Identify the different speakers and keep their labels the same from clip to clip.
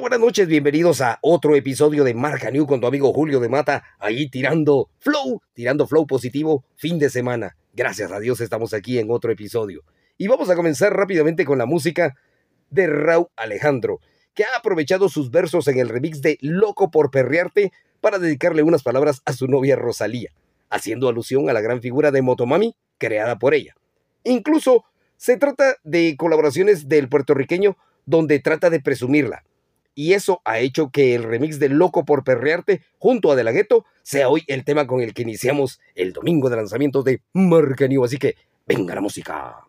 Speaker 1: Buenas noches, bienvenidos a otro episodio de Marca New con tu amigo Julio de Mata, ahí tirando flow, tirando flow positivo, fin de semana. Gracias a Dios estamos aquí en otro episodio. Y vamos a comenzar rápidamente con la música de Raúl Alejandro, que ha aprovechado sus versos en el remix de Loco por Perrearte para dedicarle unas palabras a su novia Rosalía, haciendo alusión a la gran figura de Motomami creada por ella. Incluso se trata de colaboraciones del puertorriqueño donde trata de presumirla y eso ha hecho que el remix de Loco por Perrearte junto a De La Ghetto sea hoy el tema con el que iniciamos el domingo de lanzamiento de Marca Así que venga la música.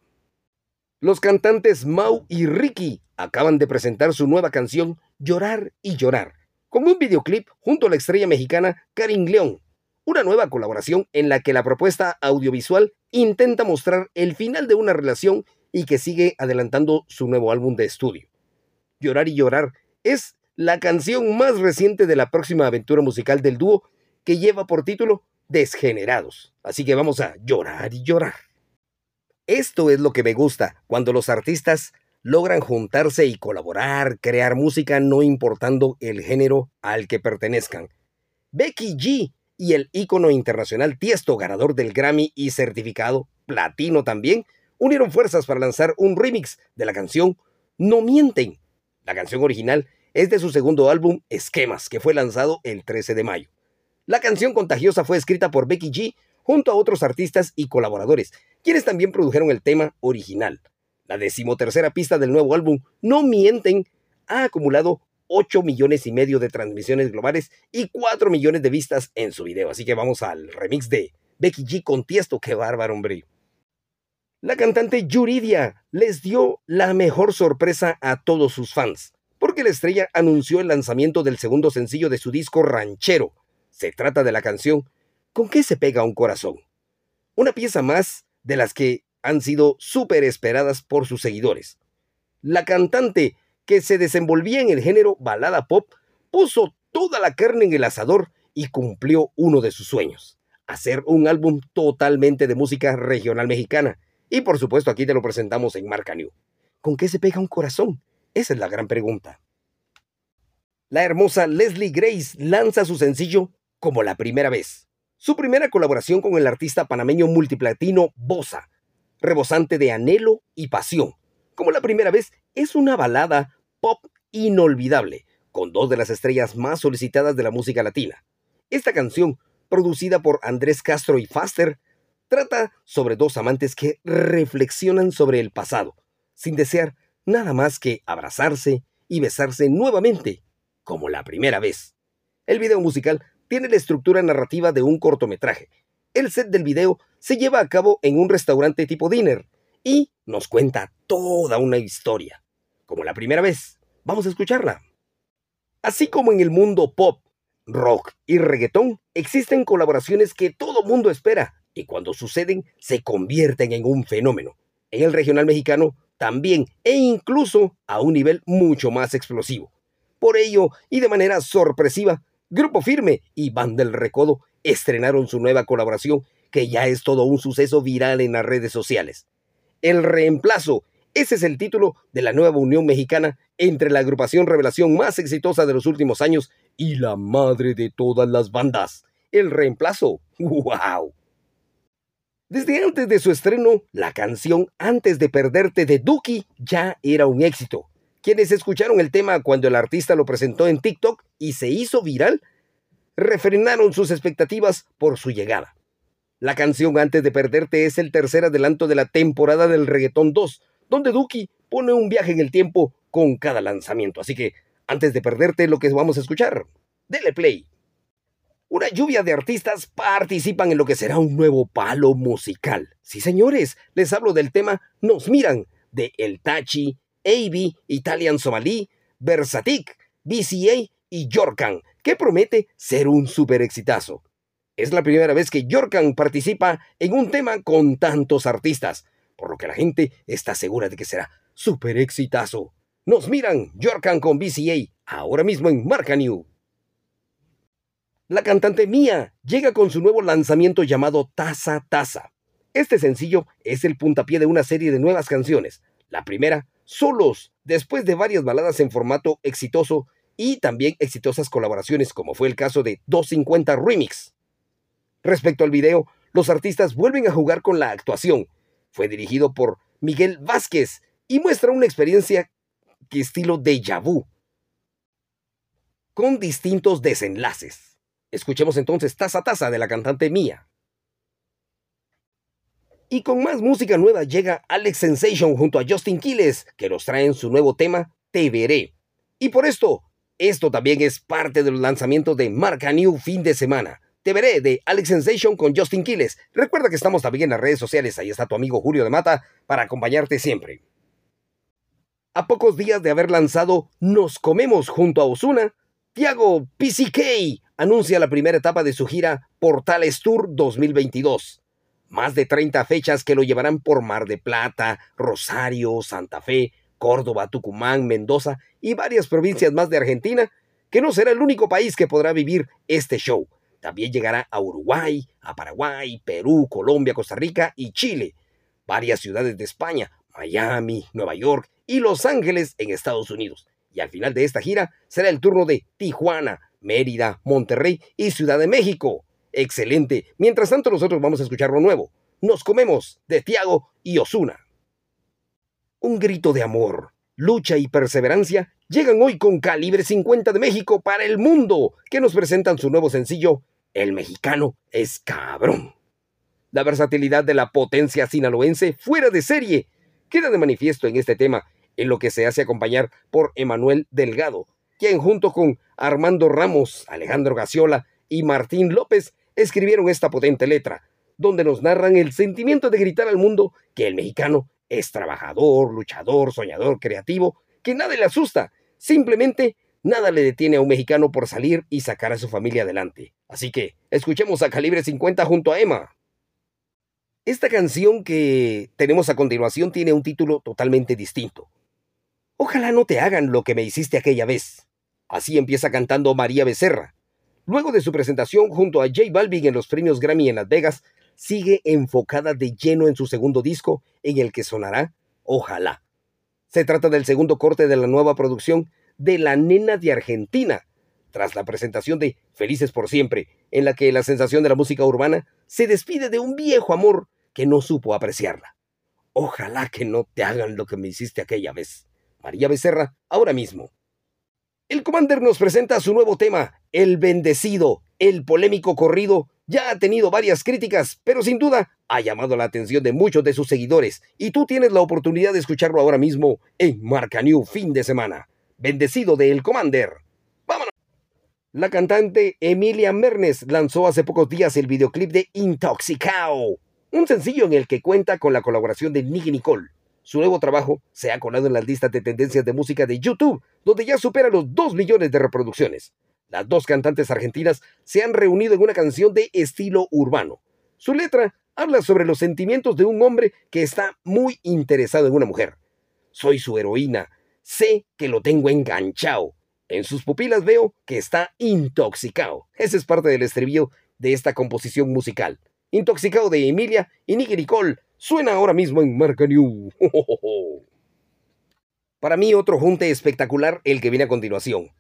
Speaker 1: Los cantantes Mau y Ricky acaban de presentar su nueva canción Llorar y Llorar, con un videoclip junto a la estrella mexicana Karin León, una nueva colaboración en la que la propuesta audiovisual intenta mostrar el final de una relación y que sigue adelantando su nuevo álbum de estudio. Llorar y Llorar es la canción más reciente de la próxima aventura musical del dúo que lleva por título Desgenerados. Así que vamos a llorar y llorar. Esto es lo que me gusta, cuando los artistas logran juntarse y colaborar, crear música no importando el género al que pertenezcan. Becky G y el ícono internacional Tiesto, ganador del Grammy y certificado platino también, unieron fuerzas para lanzar un remix de la canción No Mienten, la canción original es de su segundo álbum, Esquemas, que fue lanzado el 13 de mayo. La canción contagiosa fue escrita por Becky G junto a otros artistas y colaboradores, quienes también produjeron el tema original. La decimotercera pista del nuevo álbum, No Mienten, ha acumulado 8 millones y medio de transmisiones globales y 4 millones de vistas en su video. Así que vamos al remix de Becky G con Tiesto. ¡Qué bárbaro, hombre! La cantante Yuridia les dio la mejor sorpresa a todos sus fans, porque la estrella anunció el lanzamiento del segundo sencillo de su disco Ranchero. Se trata de la canción ¿Con qué se pega un corazón? Una pieza más de las que han sido súper esperadas por sus seguidores. La cantante, que se desenvolvía en el género balada pop, puso toda la carne en el asador y cumplió uno de sus sueños, hacer un álbum totalmente de música regional mexicana y por supuesto aquí te lo presentamos en Marca New. ¿Con qué se pega un corazón? Esa es la gran pregunta. La hermosa Leslie Grace lanza su sencillo como la primera vez. Su primera colaboración con el artista panameño multiplatino Bosa, rebosante de anhelo y pasión. Como la primera vez es una balada pop inolvidable, con dos de las estrellas más solicitadas de la música latina. Esta canción, producida por Andrés Castro y Faster, Trata sobre dos amantes que reflexionan sobre el pasado, sin desear nada más que abrazarse y besarse nuevamente, como la primera vez. El video musical tiene la estructura narrativa de un cortometraje. El set del video se lleva a cabo en un restaurante tipo dinner y nos cuenta toda una historia. Como la primera vez, vamos a escucharla. Así como en el mundo pop, rock y reggaetón, existen colaboraciones que todo mundo espera y cuando suceden se convierten en un fenómeno. En el regional mexicano también e incluso a un nivel mucho más explosivo. Por ello, y de manera sorpresiva, Grupo Firme y Van del Recodo estrenaron su nueva colaboración que ya es todo un suceso viral en las redes sociales. El reemplazo, ese es el título de la nueva unión mexicana entre la agrupación revelación más exitosa de los últimos años y la madre de todas las bandas. El reemplazo. ¡Wow! Desde antes de su estreno, la canción Antes de Perderte de Duki ya era un éxito. Quienes escucharon el tema cuando el artista lo presentó en TikTok y se hizo viral, refrenaron sus expectativas por su llegada. La canción Antes de Perderte es el tercer adelanto de la temporada del Reggaetón 2, donde Duki pone un viaje en el tiempo con cada lanzamiento. Así que, antes de perderte lo que vamos a escuchar, dele play. Una lluvia de artistas participan en lo que será un nuevo palo musical. Sí, señores, les hablo del tema Nos Miran, de El Tachi, AB, Italian Somalí, Versatic, BCA y Yorkan, que promete ser un super exitazo. Es la primera vez que Yorkan participa en un tema con tantos artistas, por lo que la gente está segura de que será super exitazo. Nos miran Yorkan con BCA, ahora mismo en Marca New. La cantante Mía llega con su nuevo lanzamiento llamado Taza Taza. Este sencillo es el puntapié de una serie de nuevas canciones. La primera, Solos, después de varias baladas en formato exitoso y también exitosas colaboraciones como fue el caso de 250 Remix. Respecto al video, los artistas vuelven a jugar con la actuación. Fue dirigido por Miguel Vázquez y muestra una experiencia que estilo déjà vu, con distintos desenlaces. Escuchemos entonces Taza Taza de la cantante Mía. Y con más música nueva llega Alex Sensation junto a Justin Quiles, que nos traen su nuevo tema, Te Veré. Y por esto, esto también es parte de los lanzamientos de Marca New fin de semana. Te veré de Alex Sensation con Justin Quiles. Recuerda que estamos también en las redes sociales. Ahí está tu amigo Julio de Mata para acompañarte siempre. A pocos días de haber lanzado Nos Comemos junto a Osuna, Tiago PCK anuncia la primera etapa de su gira Portales Tour 2022 más de 30 fechas que lo llevarán por Mar de Plata, Rosario, Santa Fe, Córdoba, Tucumán, Mendoza y varias provincias más de Argentina, que no será el único país que podrá vivir este show. También llegará a Uruguay, a Paraguay, Perú, Colombia, Costa Rica y Chile. Varias ciudades de España, Miami, Nueva York y Los Ángeles en Estados Unidos. Y al final de esta gira será el turno de Tijuana, Mérida, Monterrey y Ciudad de México. Excelente. Mientras tanto, nosotros vamos a escuchar lo nuevo. Nos comemos de Tiago y Osuna. Un grito de amor, lucha y perseverancia llegan hoy con Calibre 50 de México para el mundo, que nos presentan su nuevo sencillo, El mexicano es cabrón. La versatilidad de la potencia sinaloense fuera de serie queda de manifiesto en este tema, en lo que se hace acompañar por Emanuel Delgado, quien junto con Armando Ramos, Alejandro Gaciola y Martín López escribieron esta potente letra, donde nos narran el sentimiento de gritar al mundo que el mexicano es trabajador, luchador, soñador, creativo, que nada le asusta, simplemente nada le detiene a un mexicano por salir y sacar a su familia adelante. Así que escuchemos a Calibre 50 junto a Emma. Esta canción que tenemos a continuación tiene un título totalmente distinto. Ojalá no te hagan lo que me hiciste aquella vez. Así empieza cantando María Becerra, Luego de su presentación junto a J Balvin en los premios Grammy en Las Vegas, sigue enfocada de lleno en su segundo disco, en el que sonará Ojalá. Se trata del segundo corte de la nueva producción de La Nena de Argentina, tras la presentación de Felices por Siempre, en la que la sensación de la música urbana se despide de un viejo amor que no supo apreciarla. Ojalá que no te hagan lo que me hiciste aquella vez. María Becerra, ahora mismo. El Commander nos presenta su nuevo tema, El Bendecido. El polémico corrido ya ha tenido varias críticas, pero sin duda ha llamado la atención de muchos de sus seguidores y tú tienes la oportunidad de escucharlo ahora mismo en Marca New fin de semana. Bendecido de El Commander. ¡Vámonos! La cantante Emilia Mernes lanzó hace pocos días el videoclip de Intoxicao, un sencillo en el que cuenta con la colaboración de Nicky Nicole. Su nuevo trabajo se ha colado en las listas de tendencias de música de YouTube, donde ya supera los 2 millones de reproducciones. Las dos cantantes argentinas se han reunido en una canción de estilo urbano. Su letra habla sobre los sentimientos de un hombre que está muy interesado en una mujer. Soy su heroína, sé que lo tengo enganchado. En sus pupilas veo que está intoxicado. Ese es parte del estribillo de esta composición musical. Intoxicado de Emilia y Nicky Nicole suena ahora mismo en Marca New. Para mí otro junte espectacular el que viene a continuación.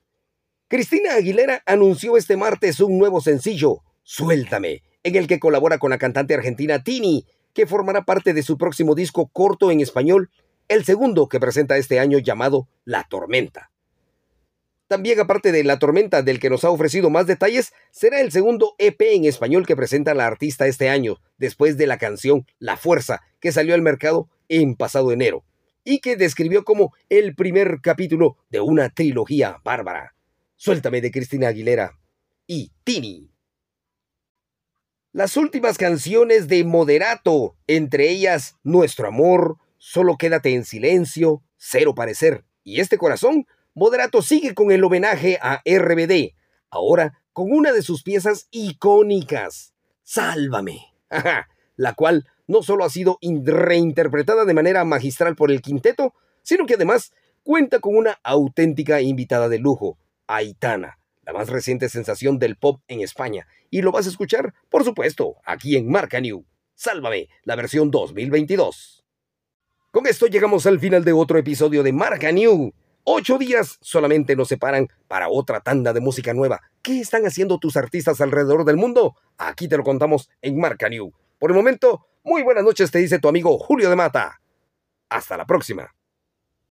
Speaker 1: Cristina Aguilera anunció este martes un nuevo sencillo, Suéltame, en el que colabora con la cantante argentina Tini, que formará parte de su próximo disco corto en español, el segundo que presenta este año llamado La Tormenta. También aparte de La Tormenta, del que nos ha ofrecido más detalles, será el segundo EP en español que presenta la artista este año, después de la canción La Fuerza, que salió al mercado en pasado enero, y que describió como el primer capítulo de una trilogía bárbara. Suéltame de Cristina Aguilera y Tini. Las últimas canciones de Moderato, entre ellas Nuestro Amor, Solo Quédate en Silencio, Cero Parecer y Este Corazón, Moderato sigue con el homenaje a RBD, ahora con una de sus piezas icónicas, Sálvame, la cual no solo ha sido reinterpretada de manera magistral por el quinteto, sino que además cuenta con una auténtica invitada de lujo, Aitana, la más reciente sensación del pop en España, y lo vas a escuchar, por supuesto, aquí en Marca New. Sálvame, la versión 2022. Con esto llegamos al final de otro episodio de Marca New. Ocho días solamente nos separan para otra tanda de música nueva. ¿Qué están haciendo tus artistas alrededor del mundo? Aquí te lo contamos en Marca New. Por el momento, muy buenas noches, te dice tu amigo Julio de Mata. Hasta la próxima.